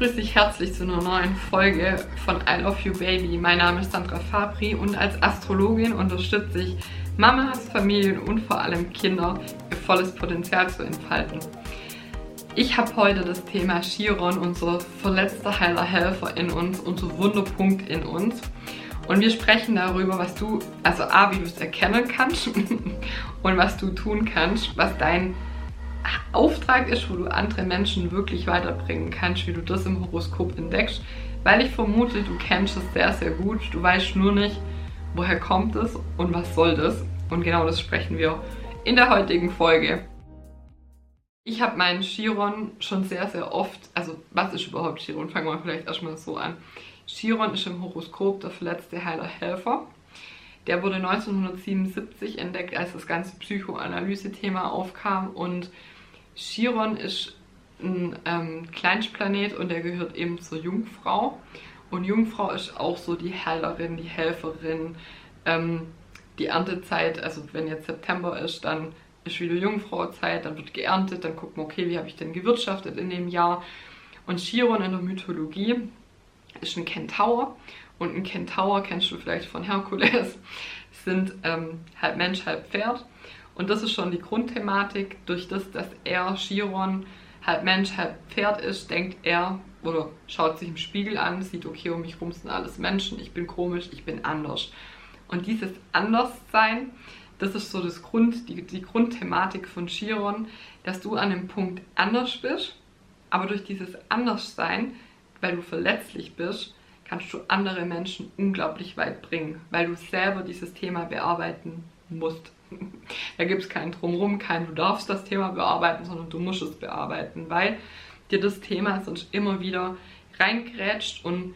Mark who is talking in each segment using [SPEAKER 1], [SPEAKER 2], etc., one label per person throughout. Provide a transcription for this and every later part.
[SPEAKER 1] grüße dich herzlich zu einer neuen Folge von I Love You Baby. Mein Name ist Sandra Fabri und als Astrologin unterstütze ich Mamas, Familien und vor allem Kinder, ihr volles Potenzial zu entfalten. Ich habe heute das Thema Chiron, unser verletzter heiler Helfer in uns, unser Wunderpunkt in uns. Und wir sprechen darüber, was du, also A, wie du es erkennen kannst und was du tun kannst, was dein Auftrag ist, wo du andere Menschen wirklich weiterbringen kannst, wie du das im Horoskop entdeckst. Weil ich vermute, du kennst es sehr, sehr gut. Du weißt nur nicht, woher kommt es und was soll das. Und genau das sprechen wir in der heutigen Folge. Ich habe meinen Chiron schon sehr, sehr oft, also was ist überhaupt Chiron? Fangen wir vielleicht erstmal so an. Chiron ist im Horoskop der verletzte heiler Helfer. Der wurde 1977 entdeckt, als das ganze Psychoanalyse-Thema aufkam und Chiron ist ein ähm, Kleinstplanet und der gehört eben zur Jungfrau. Und Jungfrau ist auch so die Heilerin, die Helferin. Ähm, die Erntezeit, also wenn jetzt September ist, dann ist wieder Jungfrauzeit, dann wird geerntet, dann gucken wir, okay, wie habe ich denn gewirtschaftet in dem Jahr. Und Chiron in der Mythologie ist ein Kentaur. Und ein Kentaur kennst du vielleicht von Herkules, sind ähm, halb Mensch, halb Pferd. Und das ist schon die Grundthematik. Durch das, dass er Chiron halb Mensch, halb Pferd ist, denkt er oder schaut sich im Spiegel an, sieht, okay, um mich rum sind alles Menschen, ich bin komisch, ich bin anders. Und dieses Anderssein, das ist so das Grund, die, die Grundthematik von Chiron, dass du an einem Punkt anders bist, aber durch dieses Anderssein, weil du verletzlich bist, kannst du andere Menschen unglaublich weit bringen, weil du selber dieses Thema bearbeiten musst. Da gibt es keinen Drumherum, kein du darfst das Thema bearbeiten, sondern du musst es bearbeiten, weil dir das Thema sonst immer wieder reingrätscht und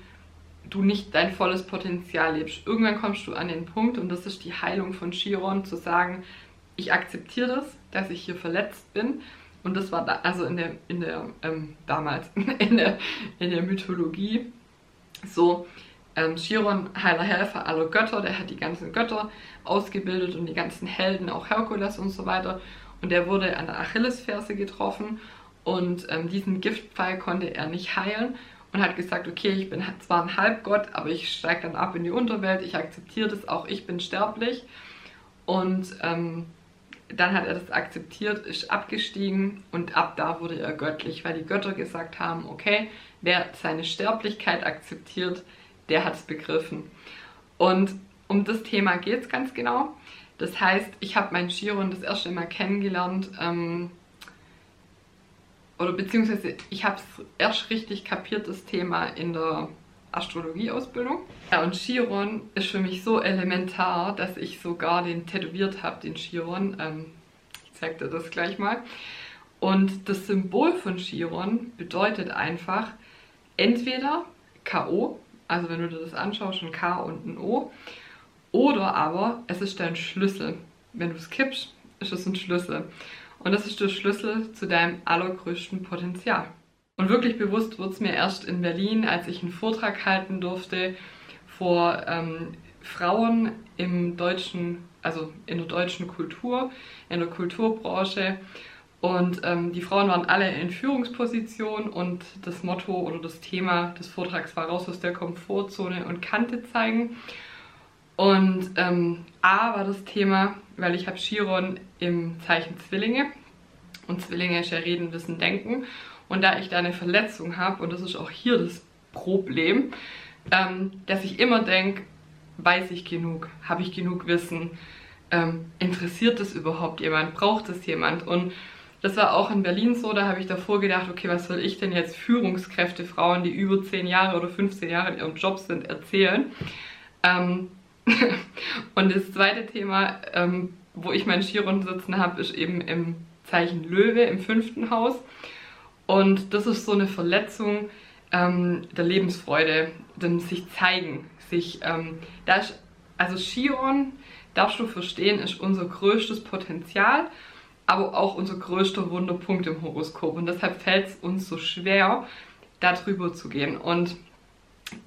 [SPEAKER 1] du nicht dein volles Potenzial lebst. Irgendwann kommst du an den Punkt, und das ist die Heilung von Chiron, zu sagen, ich akzeptiere das, dass ich hier verletzt bin. Und das war da, also in der, in der, ähm, damals, in der, in der Mythologie so, ähm, Chiron, heiler Helfer aller Götter, der hat die ganzen Götter ausgebildet und die ganzen Helden, auch Herkules und so weiter. Und der wurde an der Achillesferse getroffen und ähm, diesen Giftpfeil konnte er nicht heilen und hat gesagt, okay, ich bin zwar ein Halbgott, aber ich steige dann ab in die Unterwelt, ich akzeptiere das, auch ich bin sterblich. Und ähm, dann hat er das akzeptiert, ist abgestiegen und ab da wurde er göttlich, weil die Götter gesagt haben, okay, wer seine Sterblichkeit akzeptiert, der hat es begriffen. Und um das Thema geht es ganz genau. Das heißt, ich habe meinen Chiron das erste Mal kennengelernt, ähm, oder beziehungsweise ich habe es erst richtig kapiert, das Thema in der Astrologieausbildung. Ja, und Chiron ist für mich so elementar, dass ich sogar den tätowiert habe, den Chiron. Ähm, ich zeige dir das gleich mal. Und das Symbol von Chiron bedeutet einfach entweder K.O., also wenn du dir das anschaust, ein K und ein O, oder aber es ist dein Schlüssel. Wenn du es kippst, ist es ein Schlüssel. Und das ist der Schlüssel zu deinem allergrößten Potenzial. Und wirklich bewusst wurde es mir erst in Berlin, als ich einen Vortrag halten durfte vor ähm, Frauen im deutschen, also in der deutschen Kultur, in der Kulturbranche. Und ähm, die Frauen waren alle in Führungsposition und das Motto oder das Thema des Vortrags war raus aus der Komfortzone und Kante zeigen. Und ähm, A war das Thema, weil ich habe Chiron im Zeichen Zwillinge und Zwillinge ist ja Reden, Wissen, Denken. Und da ich da eine Verletzung habe, und das ist auch hier das Problem, ähm, dass ich immer denke, weiß ich genug, habe ich genug Wissen, ähm, interessiert das überhaupt jemand, braucht das jemand? Und das war auch in Berlin so, da habe ich davor gedacht, okay, was soll ich denn jetzt Führungskräfte, Frauen, die über 10 Jahre oder 15 Jahre in ihrem Job sind, erzählen? Ähm, und das zweite Thema, ähm, wo ich meinen Chiron sitzen habe, ist eben im Zeichen Löwe, im fünften Haus. Und das ist so eine Verletzung ähm, der Lebensfreude, dem sich zeigen, sich, ähm, da ist, also Chiron, darfst du verstehen, ist unser größtes Potenzial, aber auch unser größter Wunderpunkt im Horoskop. Und deshalb fällt es uns so schwer, da drüber zu gehen. Und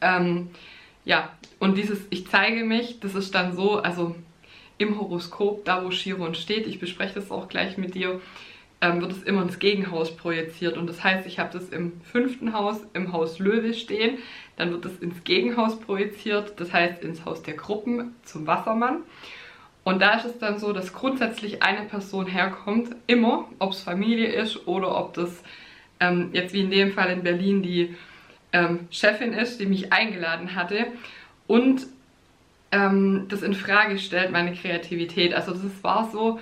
[SPEAKER 1] ähm, ja, und dieses Ich zeige mich, das ist dann so, also im Horoskop, da wo Chiron steht, ich bespreche das auch gleich mit dir, ähm, wird es immer ins Gegenhaus projiziert. Und das heißt, ich habe das im fünften Haus, im Haus Löwe stehen. Dann wird es ins Gegenhaus projiziert, das heißt ins Haus der Gruppen zum Wassermann. Und da ist es dann so, dass grundsätzlich eine Person herkommt, immer, ob es Familie ist oder ob das ähm, jetzt wie in dem Fall in Berlin die ähm, Chefin ist, die mich eingeladen hatte und ähm, das in Frage stellt, meine Kreativität. Also das war so,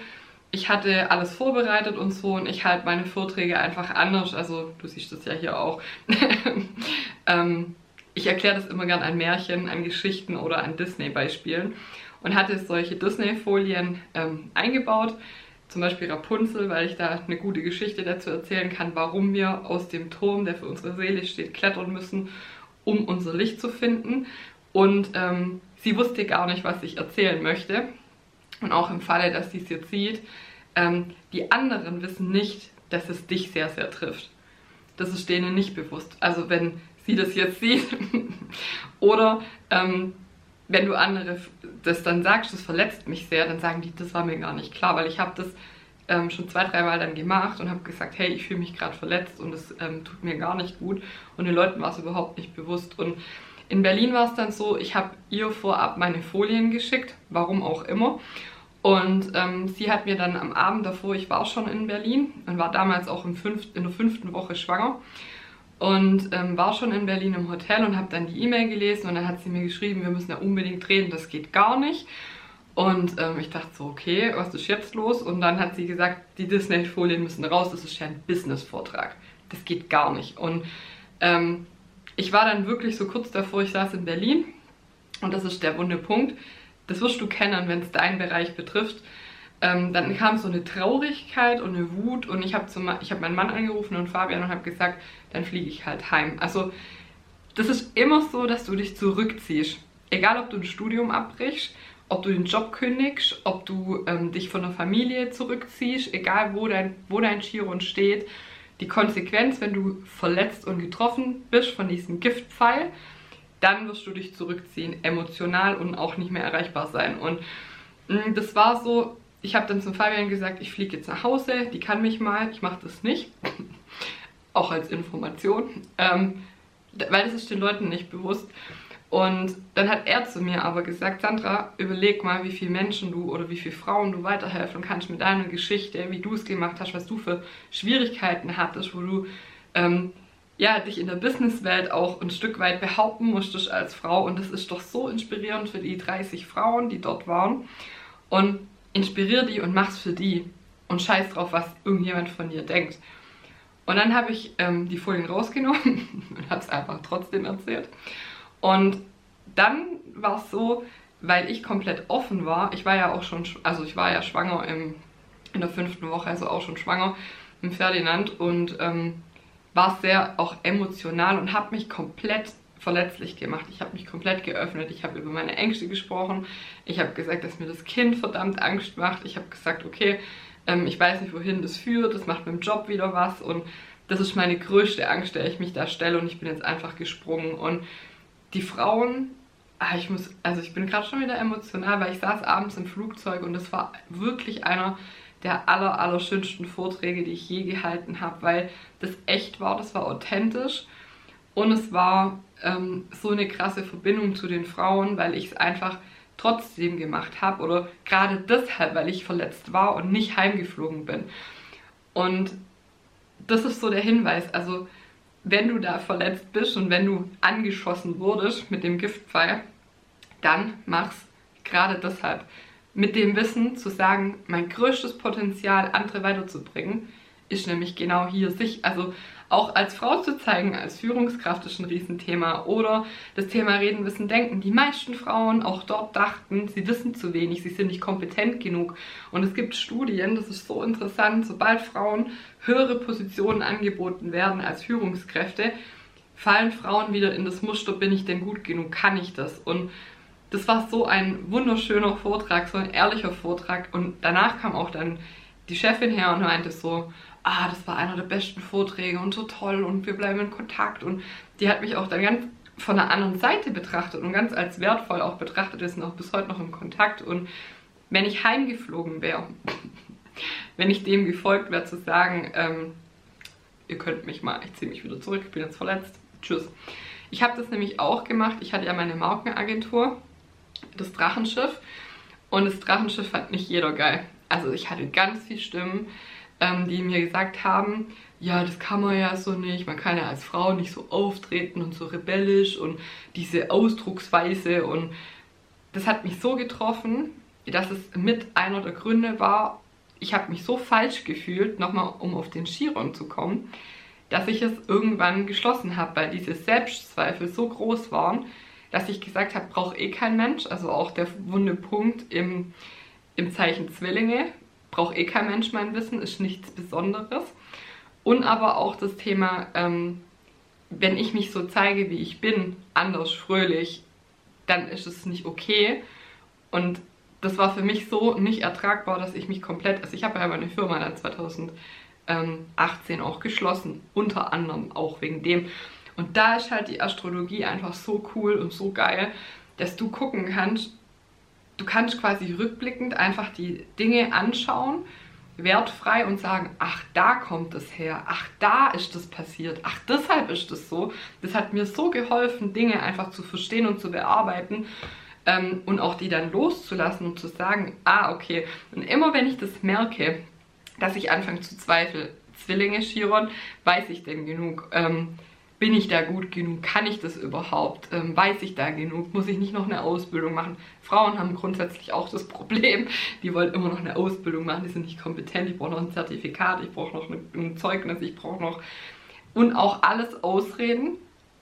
[SPEAKER 1] ich hatte alles vorbereitet und so und ich halte meine Vorträge einfach anders. Also du siehst das ja hier auch. ähm, ich erkläre das immer gern an Märchen, an Geschichten oder an Disney-Beispielen und hatte solche Disney-Folien ähm, eingebaut. Zum Beispiel Rapunzel, weil ich da eine gute Geschichte dazu erzählen kann, warum wir aus dem Turm, der für unsere Seele steht, klettern müssen, um unser Licht zu finden. Und ähm, sie wusste gar nicht, was ich erzählen möchte. Und auch im Falle, dass sie es jetzt sieht, ähm, die anderen wissen nicht, dass es dich sehr, sehr trifft. Das ist denen nicht bewusst. Also wenn sie das jetzt sieht oder ähm, wenn du andere das dann sagst, das verletzt mich sehr, dann sagen die, das war mir gar nicht klar, weil ich habe das ähm, schon zwei, dreimal dann gemacht und habe gesagt, hey, ich fühle mich gerade verletzt und es ähm, tut mir gar nicht gut. Und den Leuten war es überhaupt nicht bewusst. Und in Berlin war es dann so, ich habe ihr vorab meine Folien geschickt, warum auch immer. Und ähm, sie hat mir dann am Abend davor, ich war schon in Berlin und war damals auch im fünft, in der fünften Woche schwanger und ähm, war schon in Berlin im Hotel und habe dann die E-Mail gelesen und dann hat sie mir geschrieben, wir müssen ja unbedingt reden, das geht gar nicht. Und ähm, ich dachte so, okay, was ist jetzt los? Und dann hat sie gesagt, die Disney-Folien müssen raus, das ist ja ein Business-Vortrag. Das geht gar nicht. Und ähm, ich war dann wirklich so kurz davor, ich saß in Berlin und das ist der wunde Punkt das wirst du kennen, wenn es deinen Bereich betrifft. Ähm, dann kam so eine Traurigkeit und eine Wut und ich habe hab meinen Mann angerufen und Fabian und habe gesagt, dann fliege ich halt heim. Also das ist immer so, dass du dich zurückziehst. Egal, ob du ein Studium abbrichst, ob du den Job kündigst, ob du ähm, dich von der Familie zurückziehst, egal wo dein, wo dein Chiron steht. Die Konsequenz, wenn du verletzt und getroffen bist von diesem Giftpfeil, dann wirst du dich zurückziehen, emotional und auch nicht mehr erreichbar sein. Und mh, mm, das war so, ich habe dann zum Fabian gesagt, ich fliege jetzt nach Hause, die kann mich mal, ich mache das nicht. auch als Information, ähm, weil das ist den Leuten nicht bewusst. Und dann hat er zu mir aber gesagt, Sandra, überleg mal, wie viele Menschen du oder wie viele Frauen du weiterhelfen kannst mit deiner Geschichte, wie du es gemacht hast, was du für Schwierigkeiten hattest, wo du ähm, ja, dich in der Businesswelt auch ein Stück weit behaupten musstest als Frau. Und das ist doch so inspirierend für die 30 Frauen, die dort waren. Und inspirier die und mach's für die. Und scheiß drauf, was irgendjemand von dir denkt. Und dann habe ich ähm, die Folien rausgenommen und habe es einfach trotzdem erzählt. Und dann war es so, weil ich komplett offen war, ich war ja auch schon, also ich war ja schwanger im, in der fünften Woche, also auch schon schwanger im Ferdinand und ähm, war sehr auch emotional und habe mich komplett verletzlich gemacht. Ich habe mich komplett geöffnet. Ich habe über meine Ängste gesprochen. Ich habe gesagt, dass mir das Kind verdammt Angst macht. Ich habe gesagt, okay, ähm, ich weiß nicht, wohin das führt. Das macht mit dem Job wieder was. Und das ist meine größte Angst, der ich mich da stelle. Und ich bin jetzt einfach gesprungen. Und die Frauen, ah, ich muss, also ich bin gerade schon wieder emotional, weil ich saß abends im Flugzeug und das war wirklich einer der aller, aller schönsten Vorträge, die ich je gehalten habe, weil das echt war, das war authentisch und es war ähm, so eine krasse Verbindung zu den Frauen, weil ich es einfach trotzdem gemacht habe oder gerade deshalb, weil ich verletzt war und nicht heimgeflogen bin. Und das ist so der Hinweis, also wenn du da verletzt bist und wenn du angeschossen wurdest mit dem Giftpfeil, dann mach's gerade deshalb mit dem Wissen zu sagen, mein größtes Potenzial, andere weiterzubringen, ist nämlich genau hier sich, also auch als Frau zu zeigen, als Führungskraft ist ein Riesenthema. Oder das Thema Reden, Wissen, Denken. Die meisten Frauen auch dort dachten, sie wissen zu wenig, sie sind nicht kompetent genug. Und es gibt Studien, das ist so interessant, sobald Frauen höhere Positionen angeboten werden als Führungskräfte, fallen Frauen wieder in das Muster, bin ich denn gut genug, kann ich das? Und das war so ein wunderschöner Vortrag, so ein ehrlicher Vortrag. Und danach kam auch dann die Chefin her und meinte so, ah, das war einer der besten Vorträge und so toll und wir bleiben in Kontakt. Und die hat mich auch dann ganz von der anderen Seite betrachtet und ganz als wertvoll auch betrachtet. Wir sind auch bis heute noch im Kontakt. Und wenn ich heimgeflogen wäre, wenn ich dem gefolgt wäre, zu sagen, ähm, ihr könnt mich mal, ich ziehe mich wieder zurück, ich bin jetzt verletzt, tschüss. Ich habe das nämlich auch gemacht, ich hatte ja meine Markenagentur, das Drachenschiff und das Drachenschiff fand nicht jeder geil. Also ich hatte ganz viele Stimmen, ähm, die mir gesagt haben, ja, das kann man ja so nicht, man kann ja als Frau nicht so auftreten und so rebellisch und diese Ausdrucksweise und das hat mich so getroffen, dass es mit einer der Gründe war, ich habe mich so falsch gefühlt, nochmal um auf den Chiron zu kommen, dass ich es irgendwann geschlossen habe, weil diese Selbstzweifel so groß waren, dass ich gesagt habe, braucht eh kein Mensch, also auch der wunde Punkt im, im Zeichen Zwillinge, braucht eh kein Mensch mein Wissen, ist nichts Besonderes. Und aber auch das Thema, ähm, wenn ich mich so zeige, wie ich bin, anders, fröhlich, dann ist es nicht okay. Und das war für mich so nicht ertragbar, dass ich mich komplett, also ich habe ja meine Firma dann 2018 auch geschlossen, unter anderem auch wegen dem. Und da ist halt die Astrologie einfach so cool und so geil, dass du gucken kannst, du kannst quasi rückblickend einfach die Dinge anschauen, wertfrei und sagen, ach, da kommt es her, ach, da ist das passiert, ach, deshalb ist das so. Das hat mir so geholfen, Dinge einfach zu verstehen und zu bearbeiten ähm, und auch die dann loszulassen und zu sagen, ah, okay. Und immer wenn ich das merke, dass ich anfange zu zweifeln, Zwillinge, Chiron, weiß ich denn genug? Ähm, bin ich da gut genug? Kann ich das überhaupt? Ähm, weiß ich da genug? Muss ich nicht noch eine Ausbildung machen? Frauen haben grundsätzlich auch das Problem, die wollen immer noch eine Ausbildung machen, die sind nicht kompetent, ich brauche noch ein Zertifikat, ich brauche noch ein Zeugnis, ich brauche noch... Und auch alles Ausreden,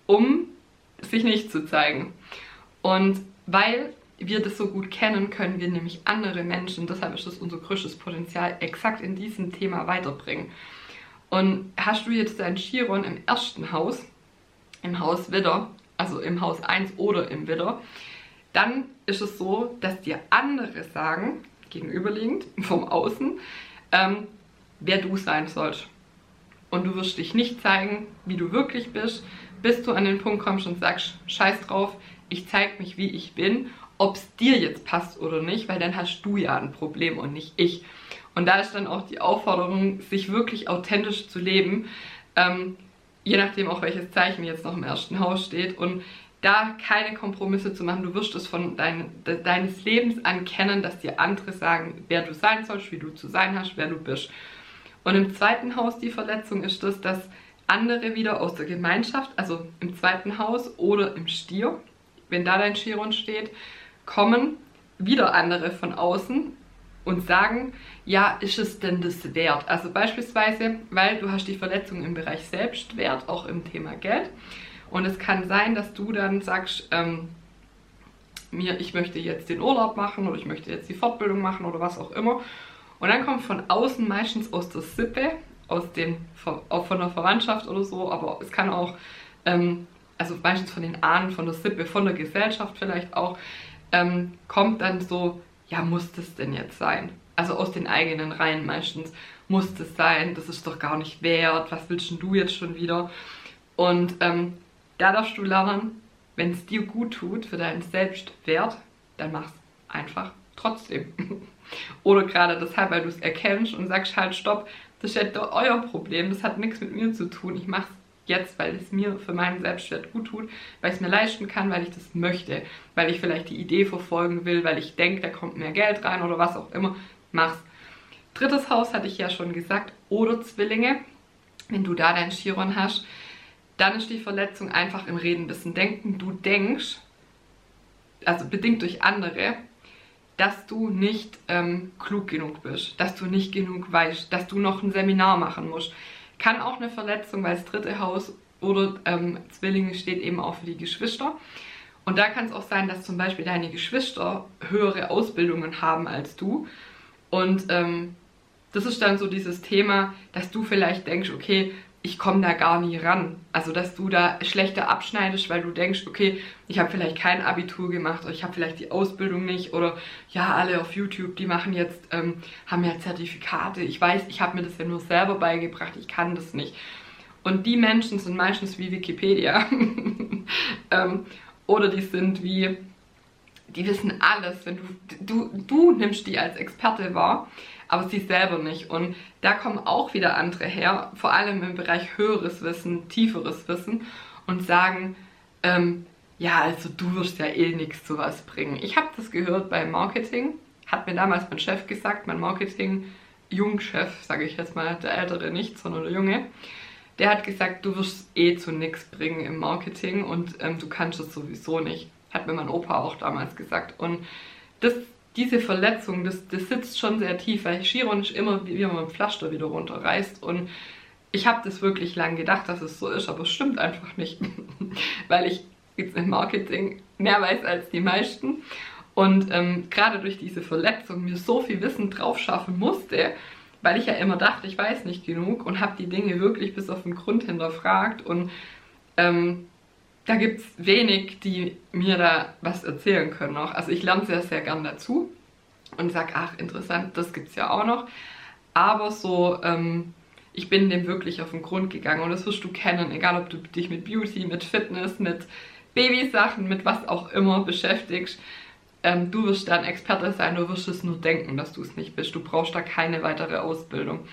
[SPEAKER 1] um sich nicht zu zeigen. Und weil wir das so gut kennen, können wir nämlich andere Menschen, deshalb ist das unser größtes Potenzial, exakt in diesem Thema weiterbringen. Und hast du jetzt dein Chiron im ersten Haus, im Haus Widder, also im Haus 1 oder im Widder, dann ist es so, dass dir andere sagen, gegenüberliegend, vom Außen, ähm, wer du sein sollst. Und du wirst dich nicht zeigen, wie du wirklich bist, bis du an den Punkt kommst und sagst, scheiß drauf, ich zeige mich, wie ich bin, ob es dir jetzt passt oder nicht, weil dann hast du ja ein Problem und nicht ich. Und da ist dann auch die Aufforderung, sich wirklich authentisch zu leben, ähm, je nachdem auch welches Zeichen jetzt noch im ersten Haus steht und da keine Kompromisse zu machen. Du wirst es von dein, de, deines Lebens an kennen, dass dir andere sagen, wer du sein sollst, wie du zu sein hast, wer du bist. Und im zweiten Haus die Verletzung ist das, dass andere wieder aus der Gemeinschaft, also im zweiten Haus oder im Stier, wenn da dein Chiron steht, kommen wieder andere von außen und sagen, ja, ist es denn das wert? Also beispielsweise, weil du hast die Verletzung im Bereich Selbstwert, auch im Thema Geld. Und es kann sein, dass du dann sagst, ähm, mir, ich möchte jetzt den Urlaub machen oder ich möchte jetzt die Fortbildung machen oder was auch immer. Und dann kommt von außen meistens aus der Sippe, aus auch von der Verwandtschaft oder so, aber es kann auch, ähm, also meistens von den Ahnen, von der Sippe, von der Gesellschaft vielleicht auch, ähm, kommt dann so, ja, muss das denn jetzt sein? Also aus den eigenen Reihen meistens muss das sein, das ist doch gar nicht wert, was willst denn du jetzt schon wieder? Und ähm, da darfst du lernen, wenn es dir gut tut für deinen Selbstwert, dann mach's einfach trotzdem. Oder gerade deshalb, weil du es erkennst und sagst halt, stopp, das ist ja euer Problem, das hat nichts mit mir zu tun, ich mach's jetzt, weil es mir für meinen Selbstwert gut tut, weil ich es mir leisten kann, weil ich das möchte, weil ich vielleicht die Idee verfolgen will, weil ich denke, da kommt mehr Geld rein oder was auch immer, mach's. Drittes Haus hatte ich ja schon gesagt, oder Zwillinge, wenn du da dein Chiron hast, dann ist die Verletzung einfach im Reden, bisschen denken. Du denkst, also bedingt durch andere, dass du nicht ähm, klug genug bist, dass du nicht genug weißt, dass du noch ein Seminar machen musst, kann auch eine Verletzung, weil das dritte Haus oder ähm, Zwillinge steht eben auch für die Geschwister. Und da kann es auch sein, dass zum Beispiel deine Geschwister höhere Ausbildungen haben als du. Und ähm, das ist dann so dieses Thema, dass du vielleicht denkst, okay, ich komme da gar nie ran. Also, dass du da schlechter abschneidest, weil du denkst, okay, ich habe vielleicht kein Abitur gemacht oder ich habe vielleicht die Ausbildung nicht oder ja, alle auf YouTube, die machen jetzt, ähm, haben ja Zertifikate. Ich weiß, ich habe mir das ja nur selber beigebracht, ich kann das nicht. Und die Menschen sind meistens wie Wikipedia. ähm, oder die sind wie, die wissen alles. Wenn du, du, du nimmst die als Experte wahr, aber sie selber nicht. Und da kommen auch wieder andere her, vor allem im Bereich höheres Wissen, tieferes Wissen und sagen, ähm, ja, also du wirst ja eh nichts zu was bringen. Ich habe das gehört beim Marketing, hat mir damals mein Chef gesagt, mein Marketing-Jungchef, sage ich jetzt mal, der ältere nicht, sondern der Junge, der hat gesagt, du wirst eh zu nichts bringen im Marketing und ähm, du kannst es sowieso nicht. Hat mir mein Opa auch damals gesagt. Und das, diese Verletzung, das, das sitzt schon sehr tief, weil Chiron ist immer, wie man ein Pflaster wieder runterreißt. Und ich habe das wirklich lang gedacht, dass es so ist, aber es stimmt einfach nicht. weil ich jetzt im Marketing mehr weiß als die meisten. Und ähm, gerade durch diese Verletzung mir so viel Wissen drauf schaffen musste, weil ich ja immer dachte, ich weiß nicht genug und habe die Dinge wirklich bis auf den Grund hinterfragt und ähm, da gibt es wenig, die mir da was erzählen können noch. Also ich lerne sehr, sehr gern dazu und sage, ach interessant, das gibt es ja auch noch. Aber so, ähm, ich bin dem wirklich auf den Grund gegangen und das wirst du kennen, egal ob du dich mit Beauty, mit Fitness, mit Babysachen, mit was auch immer beschäftigst ähm, du wirst dann Experte sein, du wirst es nur denken, dass du es nicht bist. Du brauchst da keine weitere Ausbildung.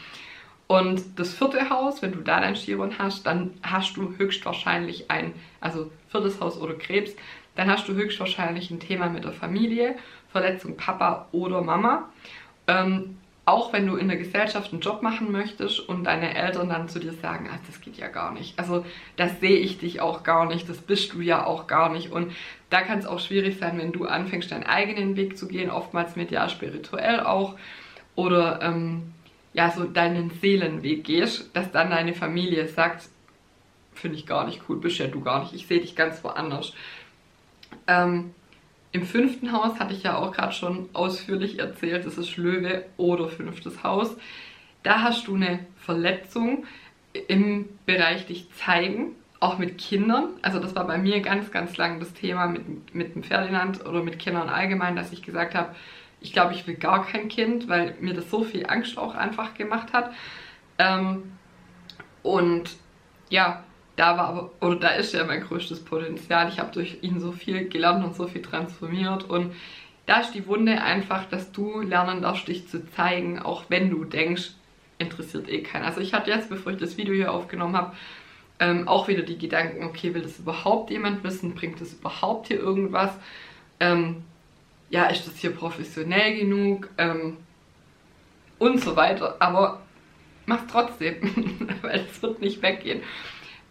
[SPEAKER 1] Und das vierte Haus, wenn du da dein Chiron hast, dann hast du höchstwahrscheinlich ein, also viertes Haus oder Krebs, dann hast du höchstwahrscheinlich ein Thema mit der Familie, Verletzung Papa oder Mama. Ähm, auch wenn du in der Gesellschaft einen Job machen möchtest und deine Eltern dann zu dir sagen, ach, das geht ja gar nicht. Also das sehe ich dich auch gar nicht, das bist du ja auch gar nicht. Und da kann es auch schwierig sein, wenn du anfängst, deinen eigenen Weg zu gehen, oftmals medial spirituell auch. Oder ähm, ja, so deinen Seelenweg gehst, dass dann deine Familie sagt, finde ich gar nicht cool, bist ja du gar nicht, ich sehe dich ganz woanders. Ähm, im fünften Haus hatte ich ja auch gerade schon ausführlich erzählt, das ist Löwe oder fünftes Haus. Da hast du eine Verletzung im Bereich dich zeigen, auch mit Kindern. Also das war bei mir ganz, ganz lang das Thema mit, mit dem Ferdinand oder mit Kindern allgemein, dass ich gesagt habe, ich glaube, ich will gar kein Kind, weil mir das so viel Angst auch einfach gemacht hat. Ähm, und ja, da war aber, oder da ist ja mein größtes Potenzial. Ich habe durch ihn so viel gelernt und so viel transformiert und da ist die Wunde einfach, dass du lernen darfst, dich zu zeigen, auch wenn du denkst, interessiert eh keiner. Also ich hatte jetzt, bevor ich das Video hier aufgenommen habe, ähm, auch wieder die Gedanken, okay, will das überhaupt jemand wissen? Bringt das überhaupt hier irgendwas? Ähm, ja, ist das hier professionell genug? Ähm, und so weiter. Aber mach trotzdem, weil es wird nicht weggehen.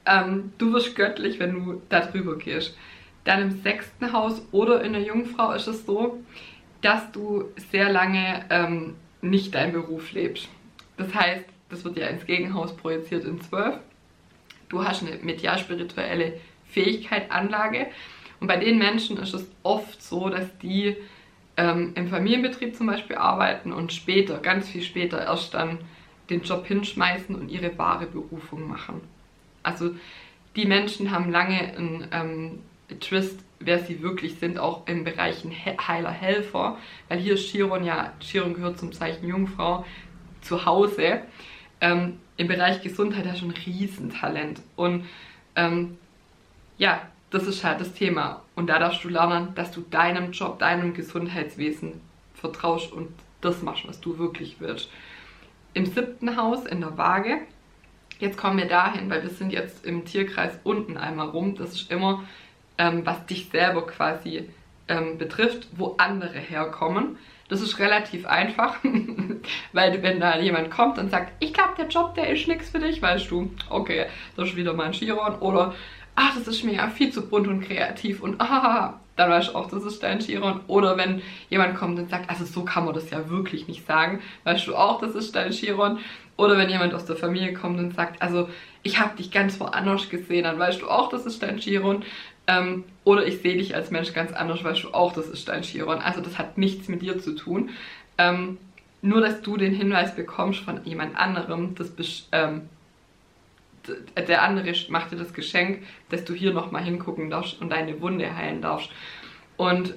[SPEAKER 1] Ähm, du wirst göttlich, wenn du da drüber gehst. Dann im sechsten Haus oder in der Jungfrau ist es so, dass du sehr lange ähm, nicht deinen Beruf lebst. Das heißt, das wird ja ins Gegenhaus projiziert in 12. Du hast eine medial-spirituelle Fähigkeit, Anlage. Und bei den Menschen ist es oft so, dass die ähm, im Familienbetrieb zum Beispiel arbeiten und später, ganz viel später, erst dann den Job hinschmeißen und ihre wahre Berufung machen. Also die Menschen haben lange einen ähm, Twist, wer sie wirklich sind, auch im Bereich Heiler, Helfer, weil hier ist Chiron ja, Chiron gehört zum Zeichen Jungfrau, zu Hause. Ähm, Im Bereich Gesundheit ja schon ein Riesentalent. Und ähm, ja, das ist halt das Thema. Und da darfst du lernen, dass du deinem Job, deinem Gesundheitswesen vertraust und das machst, was du wirklich willst. Im siebten Haus in der Waage Jetzt kommen wir dahin, weil wir sind jetzt im Tierkreis unten einmal rum. Das ist immer, ähm, was dich selber quasi ähm, betrifft, wo andere herkommen. Das ist relativ einfach, weil wenn da jemand kommt und sagt, ich glaube, der Job, der ist nichts für dich, weißt du, okay, das ist wieder mein Chiron. Oder, ach, das ist mir ja viel zu bunt und kreativ und ah, dann weißt du auch, das ist dein Chiron. Oder wenn jemand kommt und sagt, also so kann man das ja wirklich nicht sagen, weißt du auch, das ist dein Chiron. Oder wenn jemand aus der Familie kommt und sagt, also ich habe dich ganz woanders gesehen, dann weißt du auch, das ist dein Chiron. Ähm, oder ich sehe dich als Mensch ganz anders, weißt du auch, das ist dein Chiron. Also das hat nichts mit dir zu tun. Ähm, nur, dass du den Hinweis bekommst von jemand anderem, das ähm, der andere macht dir das Geschenk, dass du hier nochmal hingucken darfst und deine Wunde heilen darfst. Und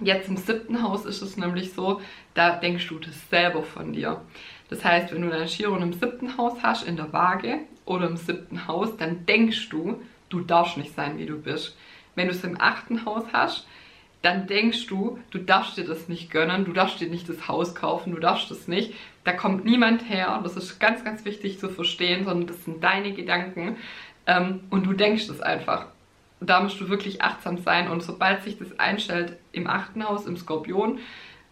[SPEAKER 1] jetzt im siebten Haus ist es nämlich so, da denkst du das selber von dir. Das heißt, wenn du dein Chiron im siebten Haus hast, in der Waage oder im siebten Haus, dann denkst du, du darfst nicht sein, wie du bist. Wenn du es im achten Haus hast, dann denkst du, du darfst dir das nicht gönnen, du darfst dir nicht das Haus kaufen, du darfst das nicht. Da kommt niemand her, das ist ganz, ganz wichtig zu verstehen, sondern das sind deine Gedanken. Ähm, und du denkst es einfach. Da musst du wirklich achtsam sein. Und sobald sich das einstellt im achten Haus, im Skorpion,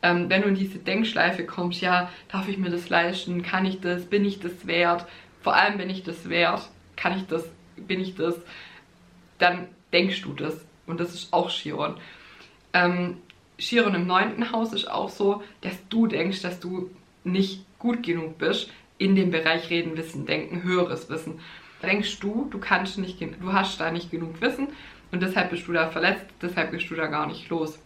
[SPEAKER 1] ähm, wenn du in diese Denkschleife kommst, ja, darf ich mir das leisten, kann ich das, bin ich das wert, vor allem bin ich das wert, kann ich das, bin ich das, dann denkst du das. Und das ist auch Chiron. Ähm, Chiron im neunten Haus ist auch so, dass du denkst, dass du nicht gut genug bist in dem Bereich Reden, Wissen, Denken, höheres Wissen. Denkst du, du kannst nicht, du hast da nicht genug Wissen und deshalb bist du da verletzt, deshalb gehst du da gar nicht los.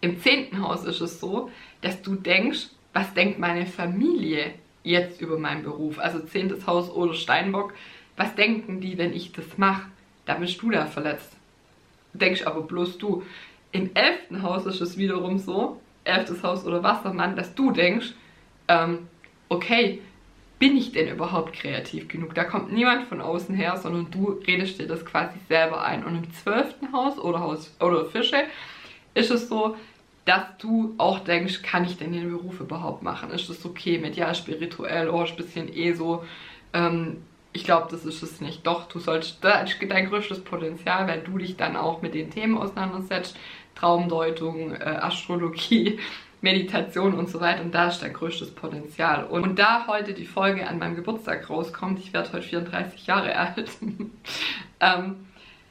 [SPEAKER 1] Im zehnten Haus ist es so, dass du denkst, was denkt meine Familie jetzt über meinen Beruf? Also zehntes Haus oder Steinbock, was denken die, wenn ich das mache? Da bist du da verletzt. Denkst aber bloß du. Im elften Haus ist es wiederum so, elftes Haus oder Wassermann, dass du denkst, ähm, okay, bin ich denn überhaupt kreativ genug? Da kommt niemand von außen her, sondern du redest dir das quasi selber ein. Und im zwölften Haus oder Haus oder Fische ist es so, dass du auch denkst, kann ich denn den Beruf überhaupt machen? Ist das okay mit, ja, spirituell, oh, ein bisschen eh so. Ähm, ich glaube, das ist es nicht. Doch, du sollst, da ist dein größtes Potenzial, weil du dich dann auch mit den Themen auseinandersetzt, Traumdeutung, äh, Astrologie, Meditation und so weiter. Und da ist dein größtes Potenzial. Und, und da heute die Folge an meinem Geburtstag rauskommt, ich werde heute 34 Jahre alt, ähm,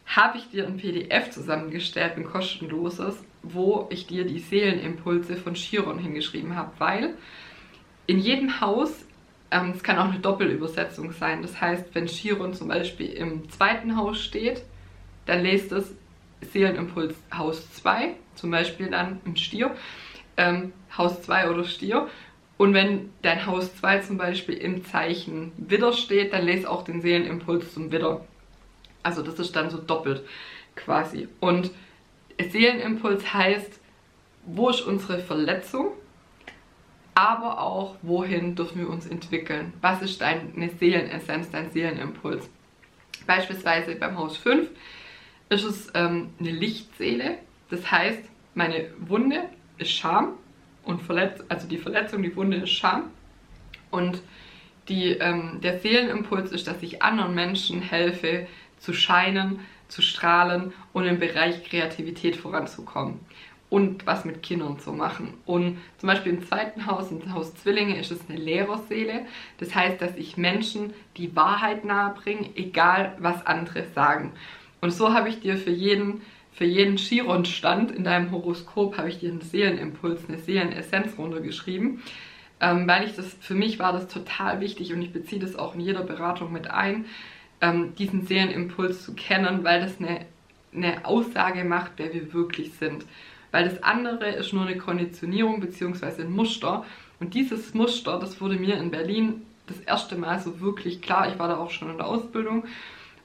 [SPEAKER 1] habe ich dir ein PDF zusammengestellt, ein kostenloses, wo ich dir die Seelenimpulse von Chiron hingeschrieben habe, weil in jedem Haus, ähm, es kann auch eine Doppelübersetzung sein, das heißt, wenn Chiron zum Beispiel im zweiten Haus steht, dann lest es Seelenimpuls Haus 2, zum Beispiel dann im Stier, ähm, Haus 2 oder Stier. Und wenn dein Haus 2 zum Beispiel im Zeichen Widder steht, dann lest auch den Seelenimpuls zum Widder. Also das ist dann so doppelt quasi. Und Seelenimpuls heißt, wo ist unsere Verletzung, aber auch, wohin dürfen wir uns entwickeln? Was ist deine Seelenessenz, dein Seelenimpuls? Beispielsweise beim Haus 5 ist es ähm, eine Lichtseele. Das heißt, meine Wunde ist Scham und Verletz also die Verletzung, die Wunde ist Scham. Und die, ähm, der Seelenimpuls ist, dass ich anderen Menschen helfe, zu scheinen, zu strahlen und im Bereich Kreativität voranzukommen und was mit Kindern zu machen. Und zum Beispiel im zweiten Haus, im Haus Zwillinge, ist es eine Lehrerseele. Das heißt, dass ich Menschen die Wahrheit nahebringe, egal was andere sagen. Und so habe ich dir für jeden, für jeden Chiron-Stand in deinem Horoskop habe ich dir einen Seelenimpuls, eine Seelenessenz runtergeschrieben. Ähm, weil ich das, für mich war das total wichtig und ich beziehe das auch in jeder Beratung mit ein, ähm, diesen Seelenimpuls zu kennen, weil das eine, eine Aussage macht, wer wir wirklich sind. Weil das andere ist nur eine Konditionierung bzw. ein Muster. Und dieses Muster, das wurde mir in Berlin das erste Mal so wirklich klar. Ich war da auch schon in der Ausbildung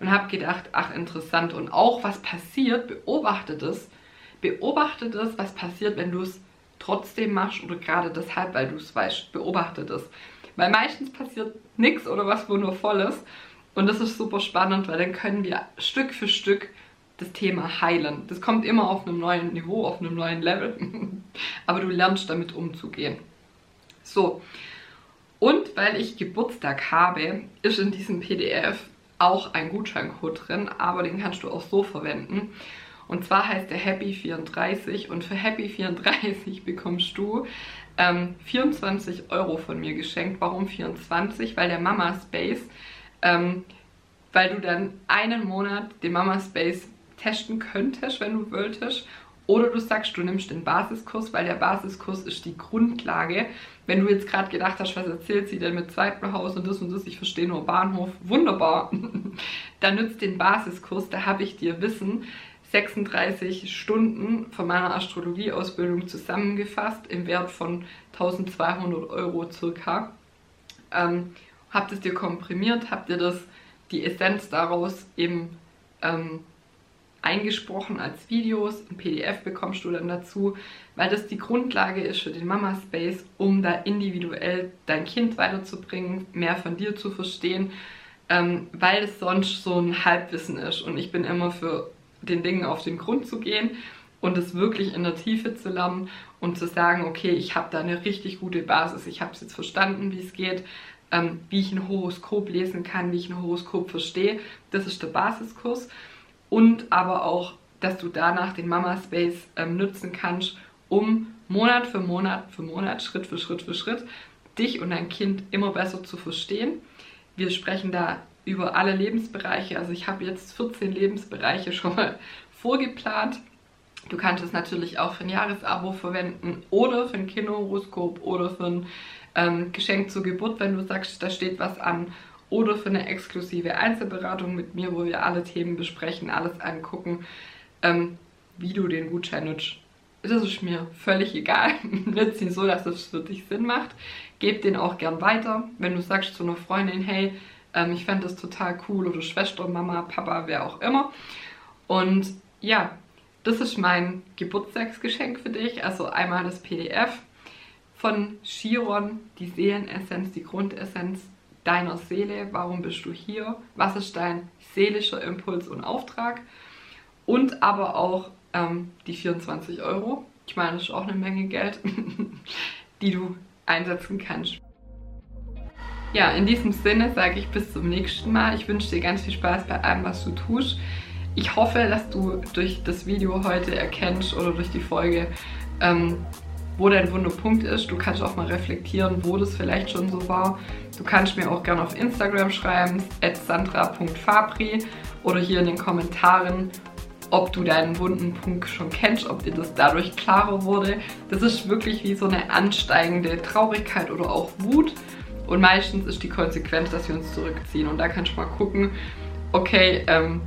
[SPEAKER 1] und habe gedacht, ach interessant. Und auch was passiert, beobachtet es. Beobachtet es, was passiert, wenn du es trotzdem machst oder gerade deshalb, weil du es weißt. Beobachtet es. Weil meistens passiert nichts oder was Wundervolles. Und das ist super spannend, weil dann können wir Stück für Stück das Thema heilen. Das kommt immer auf einem neuen Niveau, auf einem neuen Level. Aber du lernst damit umzugehen. So. Und weil ich Geburtstag habe, ist in diesem PDF auch ein Gutscheincode drin, aber den kannst du auch so verwenden. Und zwar heißt der Happy34 und für Happy34 bekommst du ähm, 24 Euro von mir geschenkt. Warum 24? Weil der Mama Space ähm, weil du dann einen Monat den Mama Space testen könntest, wenn du wolltest. Oder du sagst, du nimmst den Basiskurs, weil der Basiskurs ist die Grundlage. Wenn du jetzt gerade gedacht hast, was erzählt sie denn mit zweiten Haus und das und das, ich verstehe nur Bahnhof, wunderbar. Dann nützt den Basiskurs, da habe ich dir Wissen 36 Stunden von meiner Astrologieausbildung zusammengefasst im Wert von 1200 Euro circa. Ähm, habt es dir komprimiert, habt ihr das, die Essenz daraus eben ähm, eingesprochen als Videos, ein PDF bekommst du dann dazu, weil das die Grundlage ist für den Mama Space, um da individuell dein Kind weiterzubringen, mehr von dir zu verstehen, ähm, weil es sonst so ein Halbwissen ist und ich bin immer für den Dingen auf den Grund zu gehen und es wirklich in der Tiefe zu lernen und zu sagen, okay, ich habe da eine richtig gute Basis, ich habe es jetzt verstanden, wie es geht, ähm, wie ich ein Horoskop lesen kann, wie ich ein Horoskop verstehe. Das ist der Basiskurs. Und aber auch, dass du danach den Mama Space ähm, nutzen kannst, um Monat für Monat für Monat, Schritt für Schritt für Schritt, dich und dein Kind immer besser zu verstehen. Wir sprechen da über alle Lebensbereiche. Also ich habe jetzt 14 Lebensbereiche schon mal vorgeplant. Du kannst es natürlich auch für ein Jahresabo verwenden oder für ein Kinderhoroskop oder für ein ähm, Geschenk zur Geburt, wenn du sagst, da steht was an. Oder für eine exklusive Einzelberatung mit mir, wo wir alle Themen besprechen, alles angucken, ähm, wie du den Gutschein nutzt. Das ist mir völlig egal. Nützt ihn so, dass es für dich Sinn macht. Geb den auch gern weiter. Wenn du sagst zu einer Freundin, hey, ähm, ich fände das total cool oder Schwester, Mama, Papa, wer auch immer. Und ja, das ist mein Geburtstagsgeschenk für dich. Also einmal das PDF von Chiron, die Seelenessenz, die Grundessenz deiner Seele. Warum bist du hier? Was ist dein seelischer Impuls und Auftrag? Und aber auch ähm, die 24 Euro. Ich meine, das ist auch eine Menge Geld, die du einsetzen kannst. Ja, in diesem Sinne sage ich bis zum nächsten Mal. Ich wünsche dir ganz viel Spaß bei allem, was du tust. Ich hoffe, dass du durch das Video heute erkennst oder durch die Folge, ähm, wo dein Wunderpunkt ist. Du kannst auch mal reflektieren, wo das vielleicht schon so war. Du kannst mir auch gerne auf Instagram schreiben, sandra.fabri oder hier in den Kommentaren, ob du deinen wunden Punkt schon kennst, ob dir das dadurch klarer wurde. Das ist wirklich wie so eine ansteigende Traurigkeit oder auch Wut. Und meistens ist die Konsequenz, dass wir uns zurückziehen. Und da kannst du mal gucken, okay, ähm,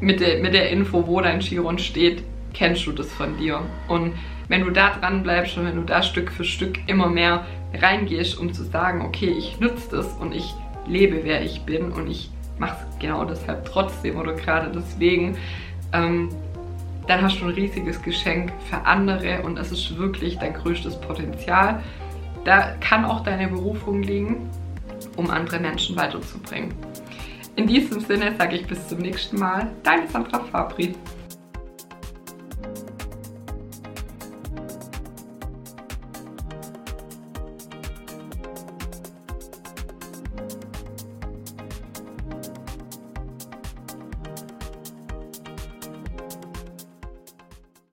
[SPEAKER 1] mit, der, mit der Info, wo dein Chiron steht, kennst du das von dir. Und wenn du da dran bleibst und wenn du da Stück für Stück immer mehr reingehst, um zu sagen, okay, ich nutze das und ich lebe, wer ich bin und ich mache es genau deshalb trotzdem oder gerade deswegen, ähm, dann hast du ein riesiges Geschenk für andere und es ist wirklich dein größtes Potenzial. Da kann auch deine Berufung liegen, um andere Menschen weiterzubringen. In diesem Sinne sage ich bis zum nächsten Mal. Deine Sandra Fabri.